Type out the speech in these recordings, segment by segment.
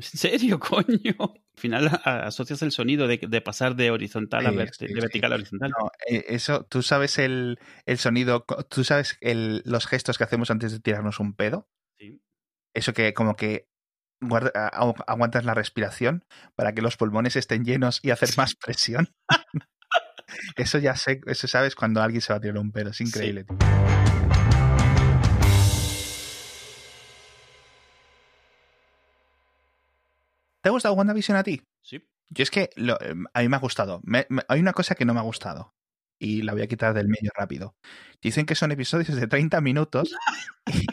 ¿En serio, coño? Al final asocias el sonido de, pasar de horizontal a vertical a horizontal. No, eh, eso, tú sabes el, sonido, tú sabes los gestos que hacemos antes de tirarnos un pedo. Sí. Eso que como que aguantas la respiración para que los pulmones estén llenos y hacer más presión. eso ya sé, eso sabes cuando alguien se va a tirar un pedo, es increíble. ¿Te ha gustado WandaVision a ti? Sí. Yo es que em, a mí me ha gustado. hay una cosa que no me ha gustado y la voy a quitar del medio rápido. Dicen que son episodios de 30 minutos y,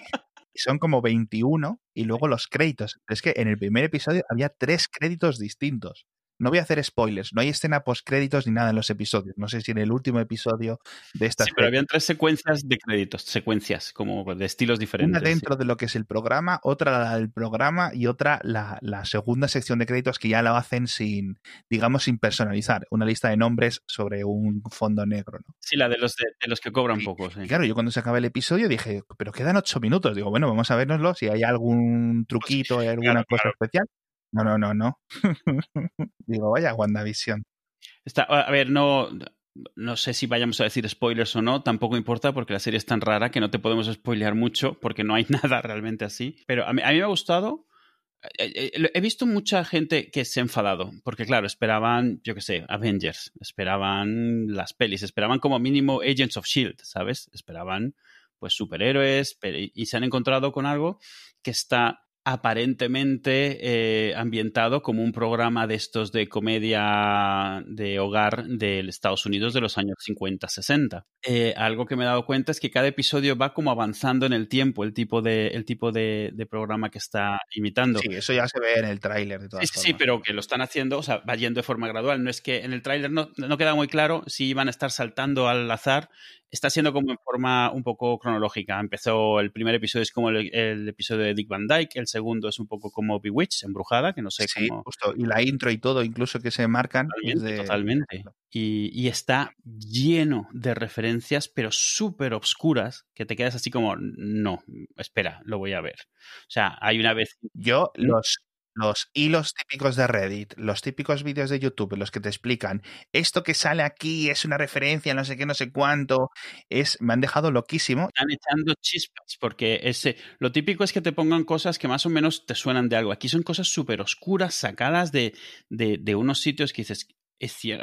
son como 21 y luego los créditos. Es que en el primer episodio había tres créditos distintos. No voy a hacer spoilers, no hay escena post créditos ni nada en los episodios. No sé si en el último episodio de esta. Sí, pero habían tres secuencias de créditos, secuencias, como de estilos diferentes. Una dentro de lo que es el programa, otra la del programa y otra la, segunda sección de créditos que ya la hacen sin, digamos, sin personalizar. Una lista de nombres sobre un fondo negro. ¿no? Sí, la de los, de, los que cobran poco. Claro, yo cuando se acaba el episodio dije, pero quedan ocho minutos. Digo, bueno, vamos a vernoslo si hay algún pues truquito, hay alguna cosa especial. No, no, no, no. Digo, vaya, WandaVision. Está, a ver, no, no sé si vayamos a decir spoilers o no, tampoco importa porque la serie es tan rara que no te podemos spoilear mucho porque no hay nada realmente así. Pero a mí, me ha gustado. Eh, eh, he visto mucha gente que se ha enfadado porque, claro, esperaban, yo qué sé, Avengers, esperaban las pelis, esperaban como mínimo Agents of Shield, ¿sabes? Esperaban pues superhéroes y se han encontrado con algo que está aparentemente eh, ambientado como un programa de estos de comedia de hogar de Estados Unidos de los años 50-60. Eh, algo que me he dado cuenta es que cada episodio va como avanzando en el tiempo, el tipo de, el tipo de, programa que está imitando. Sí, eso ya se ve en el tráiler de todas sí, Sí, pero que lo están haciendo, o sea, va yendo de forma gradual. No es que en el tráiler no, no queda muy claro si iban a estar saltando al azar está siendo como en forma un poco cronológica. Empezó el primer episodio es como el, episodio de Dick Van Dyke, el segundo es un poco como Bewitched, embrujada, que no sé sí, Justo. Y la intro y todo, incluso que se marcan. Totalmente. Y, y, está lleno de referencias, pero súper obscuras, que te quedas así como, no, espera, lo voy a ver. O sea, hay una vez. Yo los, los hilos típicos de Reddit, los típicos vídeos de YouTube los que te explican esto que sale aquí es una referencia, no sé qué, no sé cuánto, es, me han dejado loquísimo. Están echando chispas, porque ese, lo típico es que te pongan cosas que más o menos te suenan de algo. Aquí son cosas súper oscuras, sacadas de, de, de, unos sitios que dices,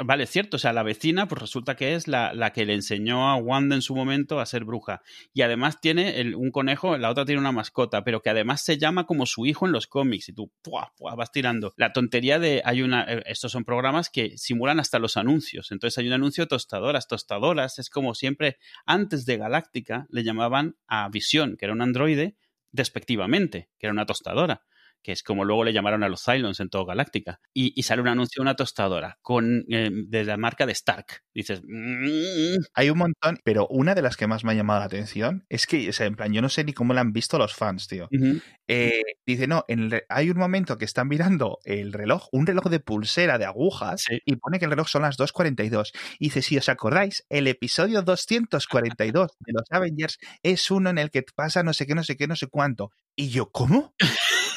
vale, es cierto, o sea, la vecina pues resulta que es la, la, que le enseñó a Wanda en su momento a ser bruja. Y además tiene el, un conejo, la otra tiene una mascota, pero que además se llama como su hijo en los cómics y tú ¡pua, vas tirando. La tontería de, hay una, eh, estos son programas que simulan hasta los anuncios. Entonces hay un anuncio tostadoras, tostadoras, es como siempre, antes de Galáctica le llamaban a Visión, que era un androide, despectivamente, que era una tostadora que es como luego le llamaron a los Cylons en todo Galáctica. Y, sale un anuncio de una tostadora con, eh, de la marca de Stark. Dices. Mm". Hay un montón, pero una de las que más me ha llamado la atención es que, o sea, en plan, yo no sé ni cómo la han visto los fans, tío. Eh, dice, no, hay un momento que están mirando el reloj, un reloj de pulsera de agujas, y pone que el reloj son las 2.42. Y dice, si os acordáis, el episodio 242 de los Avengers es uno en el que pasa no sé qué, no sé qué, no sé cuánto. Y yo, ¿cómo?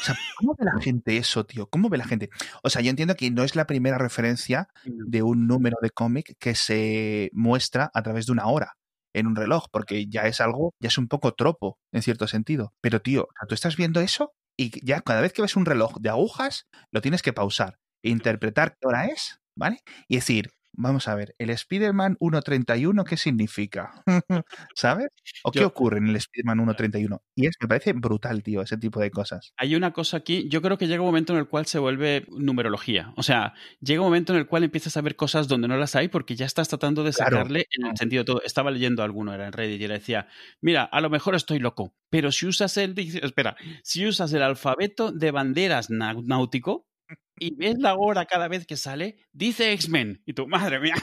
O sea, ¿cómo ve la gente eso, tío? ¿Cómo ve la gente? O sea, yo entiendo que no es la primera referencia de un número de cómic que se muestra a través de una hora en un reloj, porque ya es algo, ya es un poco tropo, en cierto sentido. Pero, tío, tú estás viendo eso y ya cada vez que ves un reloj de agujas, lo tienes que pausar e interpretar qué hora es, ¿vale? Y decir, Vamos a ver, el Spider-Man 1.31, ¿qué significa? ¿Sabes? ¿O qué ocurre en el Spider-Man 1.31? Y es me parece brutal, tío, ese tipo de cosas. Hay una cosa aquí, yo creo que llega un momento en el cual se vuelve numerología. O sea, llega un momento en el cual empiezas a ver cosas donde no las hay porque ya estás tratando de sacarle en el sentido todo. Estaba leyendo alguno, era en Reddit, y le decía, mira, a lo mejor estoy loco, pero si usas el, espera, si usas el alfabeto de banderas náutico, y ves la hora cada vez que sale, dice X-Men. Y tu madre mía.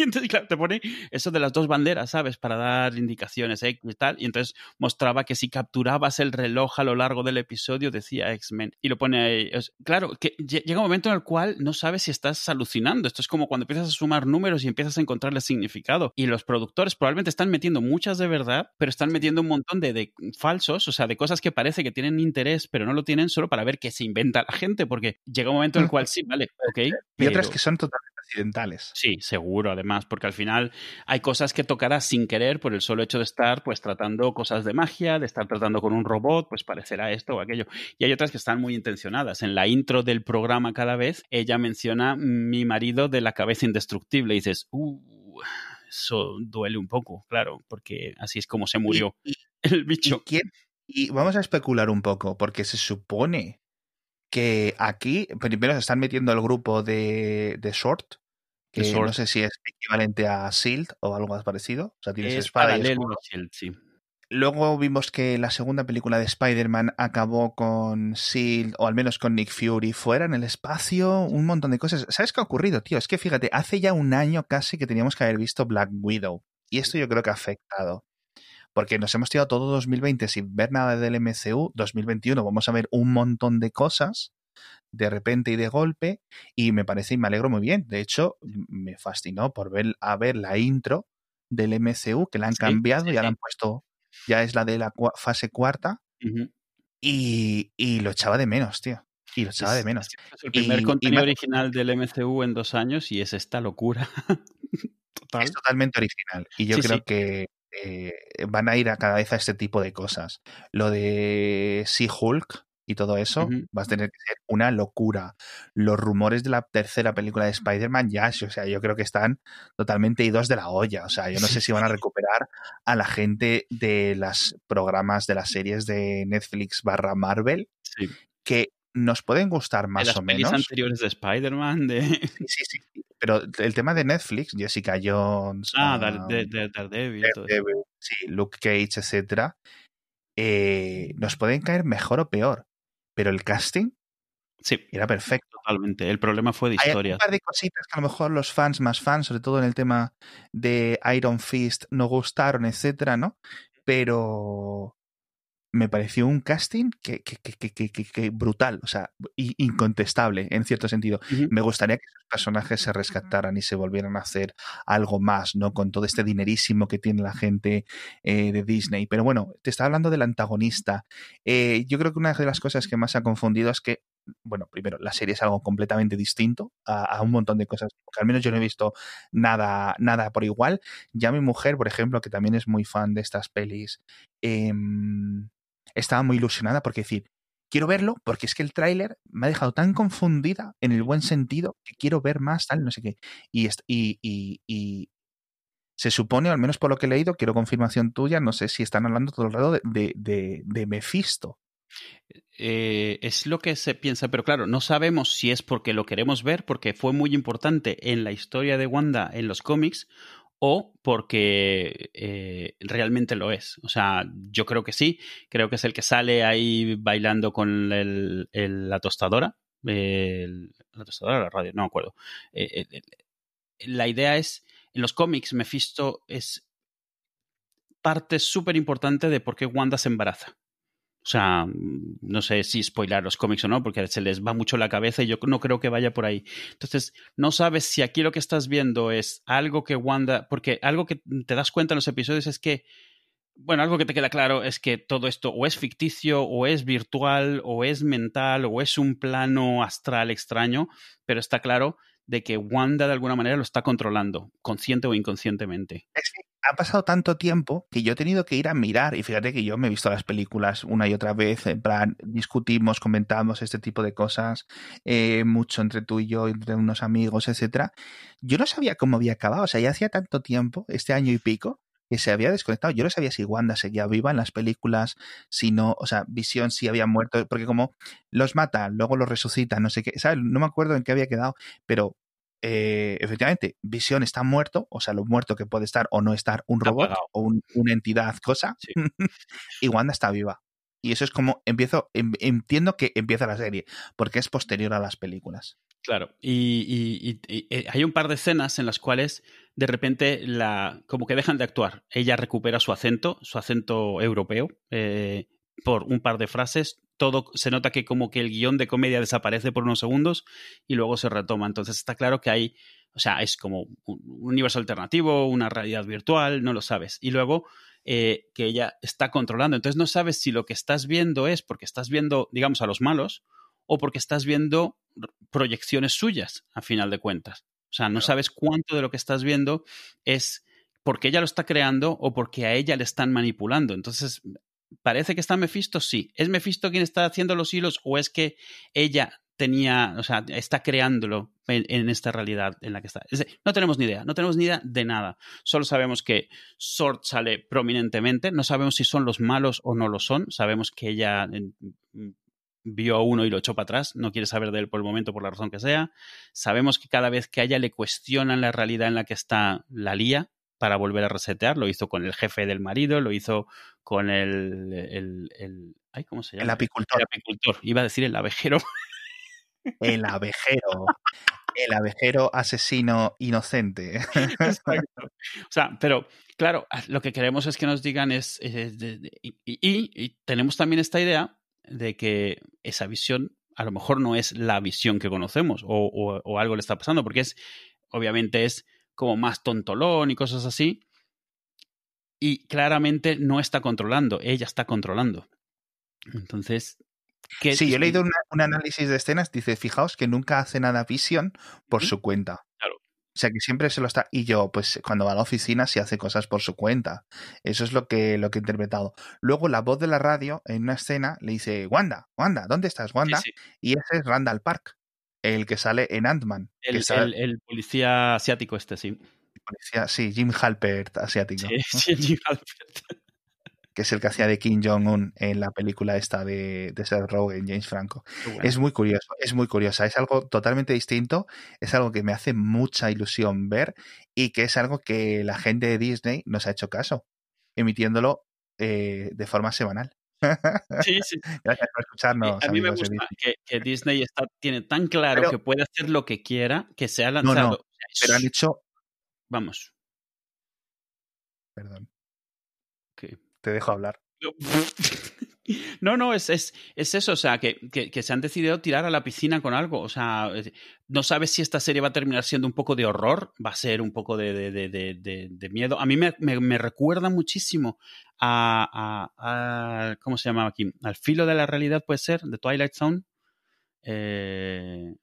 Y entonces, claro, te pone eso de las dos banderas, ¿sabes? Para dar indicaciones X y tal. Y entonces mostraba que si capturabas el reloj a lo largo del episodio, decía X-Men. Y lo pone ahí. claro, que llega un momento en el cual no sabes si estás alucinando. Esto es como cuando empiezas a sumar números y empiezas a encontrarle significado. Y los productores probablemente están metiendo muchas de verdad, pero están metiendo un montón de, de falsos, o sea, de cosas que parece que tienen interés, pero no lo tienen solo para ver qué se inventa la gente, porque llega un momento en el cual sí, vale, ok. Y otras que son totalmente accidentales. Sí, seguro, además, porque al final hay cosas que tocarás sin querer por el solo hecho de estar pues tratando cosas de magia, de estar tratando con un robot, pues parecerá esto o aquello. Y hay otras que están muy intencionadas. En la intro del programa cada vez, ella menciona mi marido de la cabeza indestructible y dices, uh, eso duele un poco, claro, porque así es como se murió el bicho. y vamos a especular un poco, porque se supone que aquí primero se están metiendo el grupo de, de Short, que no sé si es equivalente a Shield o algo más parecido. O sea, tienes espada y Shield, sí. Luego vimos que la segunda película de Spider-Man acabó con Shield, o al menos con Nick Fury, fuera en el espacio, un montón de cosas. ¿Sabes qué ha ocurrido, tío? Es que fíjate, hace ya un año casi que teníamos que haber visto Black Widow. Y esto yo creo que ha afectado. Porque nos hemos tirado todo 2020 sin ver nada del MCU. 2021 vamos a ver un montón de cosas de repente y de golpe y me parece y me alegro muy bien. De hecho, me fascinó por ver a ver la intro del MCU que la han cambiado, ya la han puesto, ya es la de la fase cuarta y, y, lo echaba de menos, tío. Y lo echaba de menos. Es el primer contenido original del MCU en dos años y es esta locura. Total. Es totalmente original. Y yo creo que eh, van a ir a cada vez a este tipo de cosas. Lo de Sea-Hulk, y todo eso, va a tener que ser una locura. Los rumores de la tercera película de Spider-Man ya, o sea, yo creo que están totalmente idos de la olla. O sea, yo no sé si van a recuperar a la gente de los programas de las series de Netflix barra Marvel, que nos pueden gustar más o menos. anteriores de Spider-Man, de... Sí, sí, sí. Pero el tema de Netflix, Jessica Jones, ah, um, Daredevil, sí, Luke Cage, etcétera, eh, nos pueden caer mejor o peor pero el casting sí. era perfecto. Totalmente. El problema fue de historia. Hay un par de cositas que a lo mejor los fans más fans, sobre todo en el tema de Iron Fist, no gustaron, etcétera, ¿no? Pero me pareció un casting que, que, que, brutal, o sea, incontestable en cierto sentido. Me gustaría que esos personajes se rescataran y se volvieran a hacer algo más, ¿no? Con todo este dinerísimo que tiene la gente eh, de Disney. Pero bueno, te estaba hablando del antagonista. Eh, yo creo que una de las cosas que más ha confundido es que bueno, primero, la serie es algo completamente distinto a, un montón de cosas, porque al menos yo no he visto nada, nada por igual. Ya mi mujer, por ejemplo, que también es muy fan de estas pelis, eh, estaba muy ilusionada porque decir, quiero verlo porque es que el tráiler me ha dejado tan confundida en el buen sentido que quiero ver más, tal, no sé qué. Y, y, y, se supone, al menos por lo que he leído, quiero confirmación tuya, no sé si están hablando todo el rato de, de, de, Mephisto. Eh, es lo que se piensa, pero claro, no sabemos si es porque lo queremos ver, porque fue muy importante en la historia de Wanda en los cómics, o porque eh, realmente lo es. O sea, yo creo que sí, creo que es el que sale ahí bailando con el, la tostadora. la tostadora la radio, no me acuerdo. Eh, eh, la idea es, en los cómics, Mephisto es parte súper importante de por qué Wanda se embaraza. O sea, no sé si spoilar los cómics o no, porque se les va mucho la cabeza y yo no creo que vaya por ahí. Entonces, no sabes si aquí lo que estás viendo es algo que Wanda, porque algo que te das cuenta en los episodios es que, bueno, algo que te queda claro es que todo esto o es ficticio, o es virtual, o es mental, o es un plano astral extraño, pero está claro de que Wanda de alguna manera lo está controlando, consciente o inconscientemente. Ha pasado tanto tiempo que yo he tenido que ir a mirar, y fíjate que yo me he visto las películas una y otra vez, en plan, discutimos, comentamos este tipo de cosas, eh, mucho entre tú y yo, entre unos amigos, etcétera. Yo no sabía cómo había acabado, o sea, ya hacía tanto tiempo, este año y pico, que se había desconectado. Yo no sabía si Wanda seguía viva en las películas, si no, o sea, Visión si había muerto, porque como los mata, luego los resucita, no sé qué, ¿sabes? No me acuerdo en qué había quedado, pero eh, efectivamente, Visión está muerto, o sea, lo muerto que puede estar o no estar un robot o una entidad, cosa, y Wanda está viva. Y eso es como empiezo, em, entiendo que empieza la serie, porque es posterior a las películas. Claro, y, eh, hay un par de escenas en las cuales de repente la, como que dejan de actuar. Ella recupera su acento, su acento europeo, eh, por un par de frases. Todo se nota que como que el guion de comedia desaparece por unos segundos y luego se retoma. Entonces está claro que hay, o sea, es como un universo alternativo, una realidad virtual, no lo sabes. Y luego eh, que ella está controlando. Entonces no sabes si lo que estás viendo es porque estás viendo, digamos, a los malos o porque estás viendo proyecciones suyas, a final de cuentas. O sea, no sabes cuánto de lo que estás viendo es porque ella lo está creando o porque a ella le están manipulando. Entonces, parece que está Mephisto, sí. ¿Es Mephisto quien está haciendo los hilos o es que ella tenía, o sea, está creándolo en, esta realidad en la que está? no tenemos ni idea, no tenemos ni idea de nada. Solo sabemos que Sword sale prominentemente, no sabemos si son los malos o no lo son, sabemos que ella vio a uno y lo echó para atrás, no quiere saber de él por el momento por la razón que sea. Sabemos que cada vez que a ella le cuestionan la realidad en la que está, la lía para volver a resetear. Lo hizo con el jefe del marido, lo hizo con el... el, ¿Cómo se llama? El apicultor. El apicultor. Iba a decir el abejero. El abejero. El abejero asesino inocente. Exacto. O sea, pero claro, lo que queremos es que nos digan es... y tenemos también esta idea de que esa visión a lo mejor no es la visión que conocemos o, algo le está pasando, porque es, obviamente es como más tontolón y cosas así, y claramente no está controlando, ella está controlando. Entonces... ¿qué sí, yo he leído un análisis de escenas, dice, fijaos que nunca hace nada visión por su cuenta. O sea que siempre se lo está. Y yo, pues cuando va a la oficina, se hace cosas por su cuenta. Eso es lo que, lo que he interpretado. Luego la voz de la radio en una escena le dice: Wanda, Wanda, ¿dónde estás, Wanda? Y ese es Randall Park, el que sale en Ant-Man. El, el, policía asiático, este, sí. Policía, sí, Jim Halpert asiático. Sí, sí Jim Halpert que es el que hacía de Kim Jong-un en la película esta de, de Seth Rogen, James Franco. Es muy curioso, es muy curiosa, es algo totalmente distinto, es algo que me hace mucha ilusión ver y que es algo que la gente de Disney nos ha hecho caso, emitiéndolo eh, de forma semanal. Sí, sí. Gracias por escucharnos. A mí me gusta que, Disney está, tiene tan claro que puede hacer lo que quiera, que se ha lanzado. No, no, pero han hecho. Vamos. Perdón te dejo hablar. No, no, es, es, es eso, o sea, que, que, se han decidido tirar a la piscina con algo. O sea, no sabes si esta serie va a terminar siendo un poco de horror, va a ser un poco de, de, de, de miedo. A mí me, me, recuerda muchísimo a, a, ¿Cómo se llamaba aquí? Al filo de la realidad, puede ser, de Twilight Zone. Eh,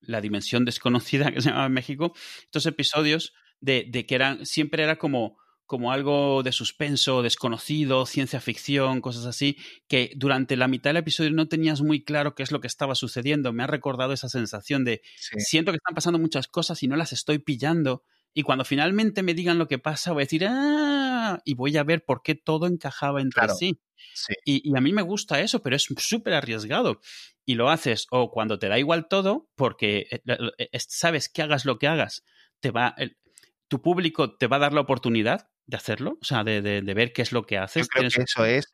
la dimensión desconocida que se llamaba en México. Estos episodios de, de que eran, siempre era como como algo de suspenso, desconocido, ciencia ficción, cosas así, que durante la mitad del episodio no tenías muy claro qué es lo que estaba sucediendo. Me ha recordado esa sensación de siento que están pasando muchas cosas y no las estoy pillando. Y cuando finalmente me digan lo que pasa, voy a decir, ah, y voy a ver por qué todo encajaba entre sí. Y, a mí me gusta eso, pero es súper arriesgado. Y lo haces o cuando te da igual todo, porque eh, eh, sabes que hagas lo que hagas, te va, tu público te va a dar la oportunidad de hacerlo, o sea, de, de, ver qué es lo que haces. Yo creo que eso es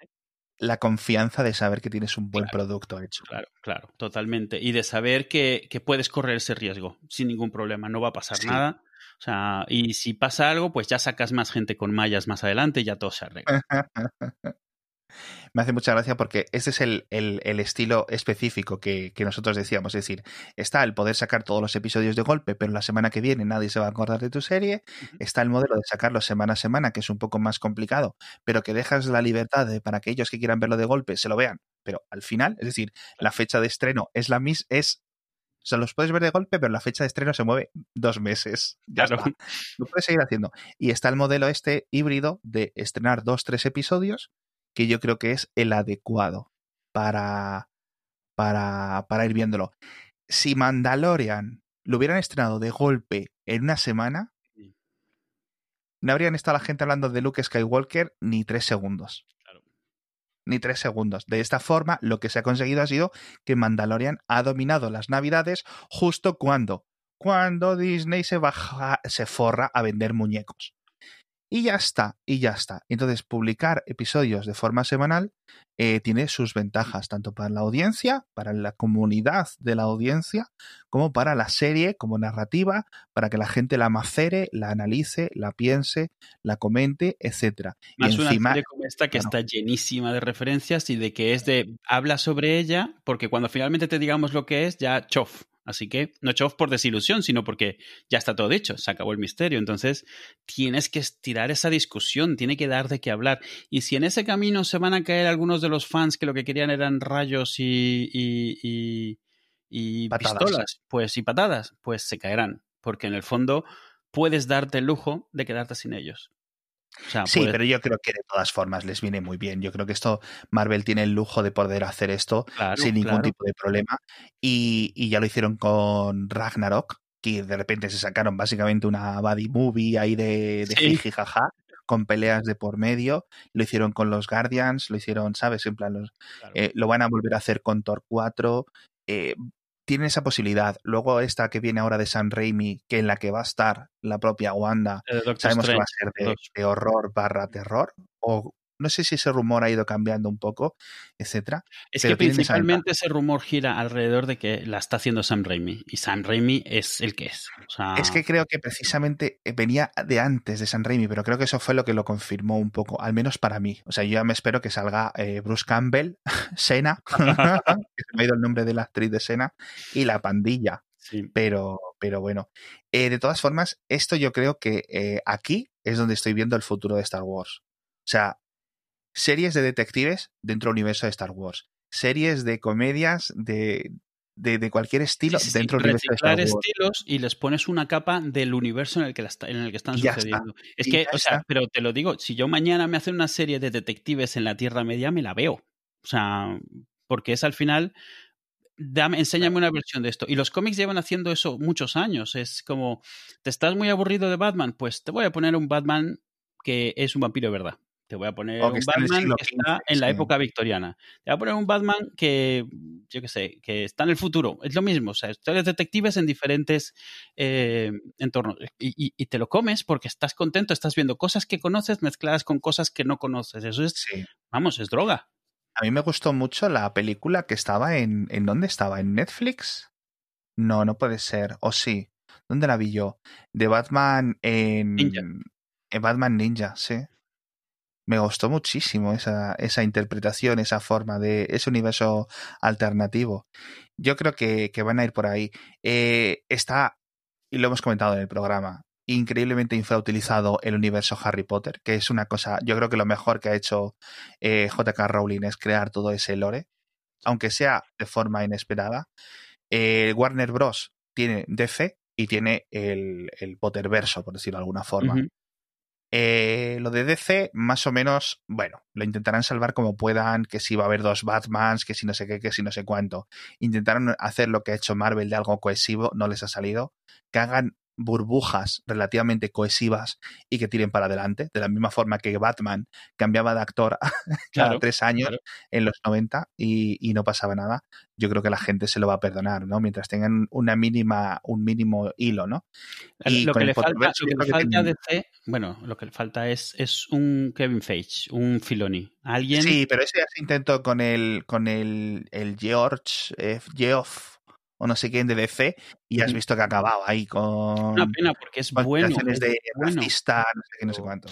la confianza de saber que tienes un buen producto hecho. Claro, claro, totalmente. Y de saber que, que, puedes correr ese riesgo sin ningún problema, no va a pasar nada. O sea, y si pasa algo, pues ya sacas más gente con mallas más adelante y ya todo se arregla. me hace mucha gracia porque este es el, el, estilo específico que, que, nosotros decíamos. Es decir, está el poder sacar todos los episodios de golpe, pero la semana que viene nadie se va a acordar de tu serie. Está el modelo de sacarlo semana a semana, que es un poco más complicado, pero que dejas la libertad de, para que ellos que quieran verlo de golpe se lo vean. Pero al final, es decir, la fecha de estreno es la misma, es o sea, los puedes ver de golpe, pero la fecha de estreno se mueve dos meses. Ya claro. Lo puedes seguir haciendo. Y está el modelo este híbrido de estrenar dos, tres episodios que yo creo que es el adecuado para, para, para ir viéndolo. Si Mandalorian lo hubieran estrenado de golpe en una semana, no habrían estado la gente hablando de Luke Skywalker ni tres segundos. Ni tres segundos. De esta forma, lo que se ha conseguido ha sido que Mandalorian ha dominado las navidades justo cuando, cuando Disney se baja, se forra a vender muñecos. Y ya está, y ya está. Entonces, publicar episodios de forma semanal eh, tiene sus ventajas, tanto para la audiencia, para la comunidad de la audiencia, como para la serie como narrativa, para que la gente la macere, la analice, la piense, la comente, etcétera. Más y encima, una serie como esta que está llenísima de referencias y de que es de habla sobre ella, porque cuando finalmente te digamos lo que es, ya chof, Así que no off por desilusión, sino porque ya está todo dicho, se acabó el misterio. Entonces tienes que estirar esa discusión, tiene que dar de qué hablar. Y si en ese camino se van a caer algunos de los fans que lo que querían eran rayos y, y, y, pistolas, pues y patadas, pues se caerán. Porque en el fondo puedes darte el lujo de quedarte sin ellos sí, pero yo creo que de todas formas les viene muy bien. Yo creo que esto, Marvel tiene el lujo de poder hacer esto sin ningún tipo de problema. Y, ya lo hicieron con Ragnarok, que de repente se sacaron básicamente una buddy movie ahí de, de jaja, con peleas de por medio. Lo hicieron con los Guardians, lo hicieron, ¿sabes? En plan, eh, lo van a volver a hacer con Thor 4. Eh, tienen esa posibilidad. Luego esta que viene ahora de San Raimi, que en la que va a estar la propia Wanda, sabemos que va a ser de, de, horror barra terror, o no sé si ese rumor ha ido cambiando un poco, etcétera. Es que principalmente ese rumor gira alrededor de que la está haciendo Sam Raimi. Y Sam Raimi es el que es. Es que creo que precisamente eh, venía de antes de Sam Raimi, pero creo que eso fue lo que lo confirmó un poco, al menos para mí. O sea, yo ya me espero que salga eh, Bruce Campbell, Sena, que se me ha ido el nombre de la actriz de Sena, y la pandilla. Pero, pero bueno, eh, de todas formas, esto yo creo que aquí es donde estoy viendo el futuro de Star Wars. O sea, series de detectives dentro del universo de Star Wars, series de comedias de, de, cualquier estilo dentro del universo de Star Wars. estilos y les pones una capa del universo en el que, en el que están sucediendo. Es que, o sea, pero te lo digo, si yo mañana me hacen una serie de detectives en la Tierra Media, me la veo. O sea, porque es al final Dame, enséñame una versión de esto. Y los cómics llevan haciendo eso muchos años. Es como, ¿te estás muy aburrido de Batman? Pues te voy a poner un Batman que es un vampiro de verdad. Te voy a poner un Batman que está en la época victoriana. Te voy a poner un Batman que, yo qué sé, que está en el futuro. Es lo mismo. O sea, historias detectives en diferentes eh, entornos. Y, te lo comes porque estás contento, estás viendo cosas que conoces mezcladas con cosas que no conoces. Eso es, vamos, es droga. A mí me gustó mucho la película que estaba en. ¿En dónde estaba? ¿En Netflix? No, no puede ser. O sí. ¿Dónde la vi yo? De Batman en. En Batman Ninja, sí me gustó muchísimo esa, esa interpretación, esa forma de ese universo alternativo. Yo creo que, van a ir por ahí. Eh, está, y lo hemos comentado en el programa, increíblemente infrautilizado el universo Harry Potter, que es una cosa, yo creo que lo mejor que ha hecho eh, JK Rowling es crear todo ese lore, aunque sea de forma inesperada. Eh, Warner Bros. tiene DC y tiene el, el Potterverso, por decirlo de alguna forma. Eh, lo de DC, más o menos, bueno, lo intentarán salvar como puedan, que si va a haber dos Batmans, que si no sé qué, que si no sé cuánto. Intentaron hacer lo que ha hecho Marvel de algo cohesivo, no les ha salido. Que hagan burbujas relativamente cohesivas y que tiren para adelante, de la misma forma que Batman cambiaba de actor cada tres años en los 90 y, no pasaba nada, yo creo que la gente se lo va a perdonar, ¿no? Mientras tengan una mínima, un mínimo hilo, ¿no? Y lo que le falta, bueno, lo que le falta es, es un Kevin Feige, un Filoni. Alguien... Sí, pero ese ya se intentó con el, con el, el George, eh, Geoff o no sé quién de DC y has visto que ha acabado ahí con. Una pena, porque es bueno. Es de bueno. no sé qué, no sé cuánto.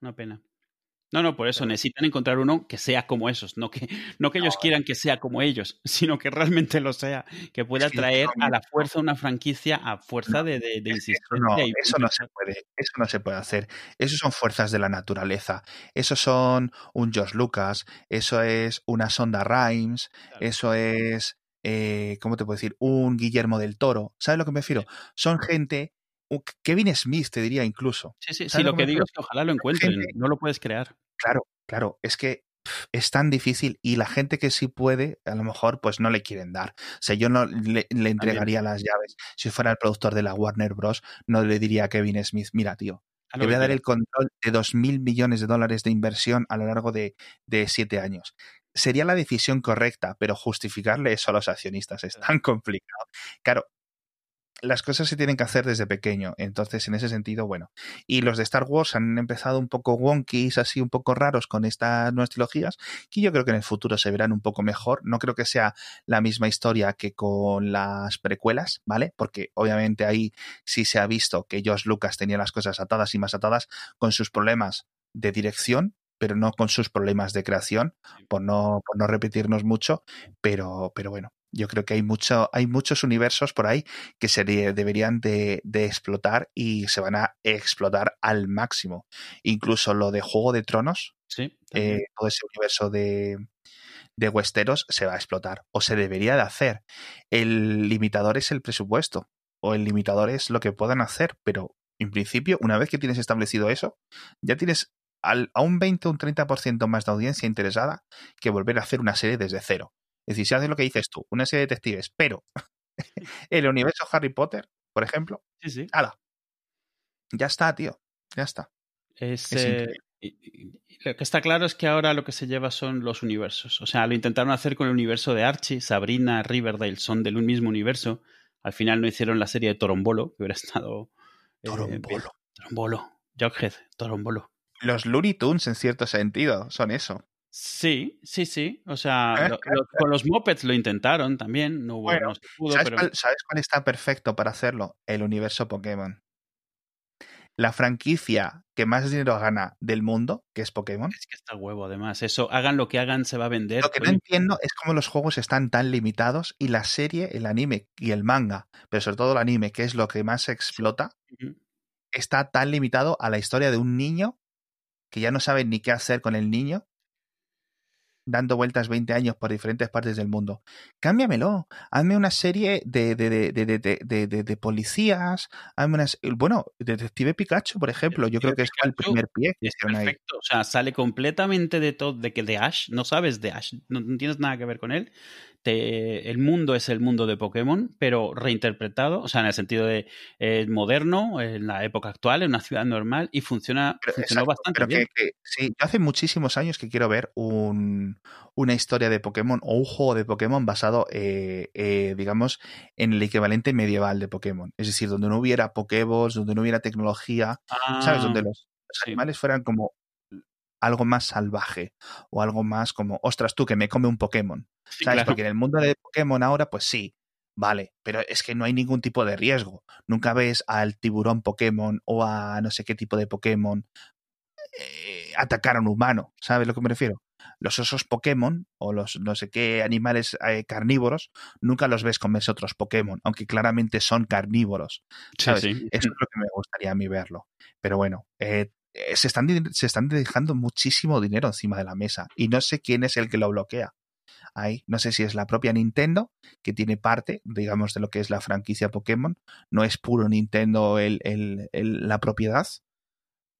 Una pena. No, no, por eso necesitan encontrar uno que sea como esos, no que, no que ellos quieran que sea como ellos, sino que realmente lo sea, que pueda traer a la fuerza una franquicia a fuerza de, de, insistencia. No, eso no se puede, eso no se puede hacer. Eso son fuerzas de la naturaleza. Eso son un George Lucas, eso es una Sonda Rhimes, eso es eh, ¿cómo te puedo decir? Un Guillermo del Toro. ¿Sabes lo que me refiero? Son gente, Kevin Smith te diría incluso. Sí, sí, sí, lo, que digo es que ojalá lo encuentren, no lo puedes crear. Claro, claro, es que es tan difícil y la gente que sí puede, a lo mejor pues no le quieren dar. O sea, yo no le, entregaría las llaves. Si fuera el productor de la Warner Bros., no le diría a Kevin Smith, mira, tío, te voy a dar el control de dos mil millones de dólares de inversión a lo largo de, de siete años sería la decisión correcta, pero justificarle eso a los accionistas es tan complicado. Claro, las cosas se tienen que hacer desde pequeño. Entonces, en ese sentido, bueno. Y los de Star Wars han empezado un poco wonkies, así un poco raros con estas nuevas trilogías, que yo creo que en el futuro se verán un poco mejor. No creo que sea la misma historia que con las precuelas, ¿vale? Porque obviamente ahí sí se ha visto que George Lucas tenía las cosas atadas y más atadas con sus problemas de dirección, pero no con sus problemas de creación, por no, por no repetirnos mucho, pero, pero bueno, yo creo que hay, mucho, hay muchos universos por ahí que se deberían de, explotar y se van a explotar al máximo. Incluso lo de Juego de Tronos, eh, todo ese universo de, de Westeros se va a explotar o se debería de hacer. El limitador es el presupuesto o el limitador es lo que puedan hacer, pero en principio, una vez que tienes establecido eso, ya tienes al, a un 20 o un 30% más de audiencia interesada que volver a hacer una serie desde cero. Es decir, si haces lo que dices tú, una serie de detectives, pero el universo Harry Potter, por ejemplo, sí, sí. ¡Hala! Ya está, tío. Ya está. Es, eh, lo que está claro es que ahora lo que se lleva son los universos. O sea, lo intentaron hacer con el universo de Archie, Sabrina, Riverdale, son del mismo universo. Al final no hicieron la serie de Torombolo, que hubiera estado. Eh, Torombolo. Torombolo. Jughead, Torombolo. Los Looney Tunes, en cierto sentido, son eso. Sí, sí, sí. O sea, con los mopeds lo intentaron también. No, bueno, ¿sabes, cuál, está perfecto para hacerlo? El universo Pokémon. La franquicia que más dinero gana del mundo, que es Pokémon. Es que está huevo, además. Eso, hagan lo que hagan, se va a vender. Lo que no entiendo es cómo los juegos están tan limitados y la serie, el anime y el manga, pero sobre todo el anime, que es lo que más se explota, está tan limitado a la historia de un niño que ya no saben ni qué hacer con el niño dando vueltas 20 años por diferentes partes del mundo. Cámbiamelo. Hazme una serie de, de, de, de policías. Hazme unas. Bueno, Detective Pikachu, por ejemplo. Yo creo que es el primer pie que perfecto. O sea, sale completamente de todo. De que de Ash, no sabes de Ash, no tienes nada que ver con él el mundo es el mundo de Pokémon, pero reinterpretado, o sea, en el sentido de eh, moderno, en la época actual, en una ciudad normal, y funciona funcionó bastante bien. sí, yo hace muchísimos años que quiero ver un, una historia de Pokémon o un juego de Pokémon basado, eh, eh, digamos, en el equivalente medieval de Pokémon. Es decir, donde no hubiera Pokéballs, donde no hubiera tecnología, ¿sabes? Donde ah, los, animales fueran como algo más salvaje o algo más como, ostras tú, que me come un Pokémon. ¿Sabes? Porque en el mundo de Pokémon ahora, pues sí, vale, pero es que no hay ningún tipo de riesgo. Nunca ves al tiburón Pokémon o a no sé qué tipo de Pokémon eh, atacar a un humano. ¿Sabes a lo que me refiero? Los osos Pokémon o los no sé qué animales eh, carnívoros, nunca los ves comerse otros Pokémon, aunque claramente son carnívoros. ¿sabes? Eso es lo que me gustaría a mí verlo. Pero bueno, eh, se están, se están dejando muchísimo dinero encima de la mesa y no sé quién es el que lo bloquea. Ahí, no sé si es la propia Nintendo, que tiene parte, digamos, de lo que es la franquicia Pokémon. No es puro Nintendo el, el, la propiedad,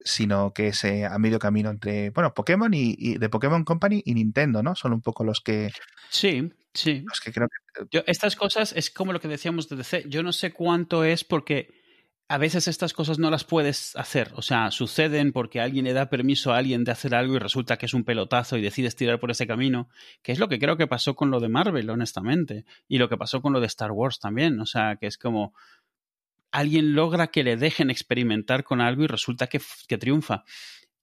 sino que es eh, a medio camino entre, bueno, Pokémon y, de Pokémon Company y Nintendo, ¿no? Son un poco los que... Sí, sí. Los que creo que... Yo, estas cosas es como lo que decíamos de DC. Yo no sé cuánto es porque a veces estas cosas no las puedes hacer. O sea, suceden porque alguien le da permiso a alguien de hacer algo y resulta que es un pelotazo y decides tirar por ese camino, que es lo que creo que pasó con lo de Marvel, honestamente, y lo que pasó con lo de Star Wars también. O sea, que es como alguien logra que le dejen experimentar con algo y resulta que, que triunfa.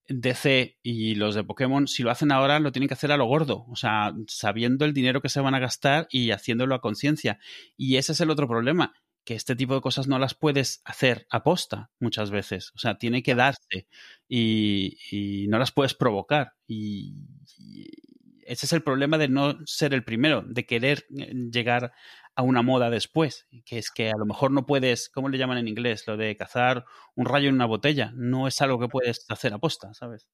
DC y los de Pokémon, si lo hacen ahora, lo tienen que hacer a lo gordo, o sea, sabiendo el dinero que se van a gastar y haciéndolo a conciencia. Y ese es el otro problema que este tipo de cosas no las puedes hacer a posta muchas veces. O sea, tiene que darse y, no las puedes provocar. Y, ese es el problema de no ser el primero, de querer eh, llegar a una moda después, que es que a lo mejor no puedes, ¿cómo le llaman en inglés? Lo de cazar un rayo en una botella, no es algo que puedes hacer a posta, ¿sabes?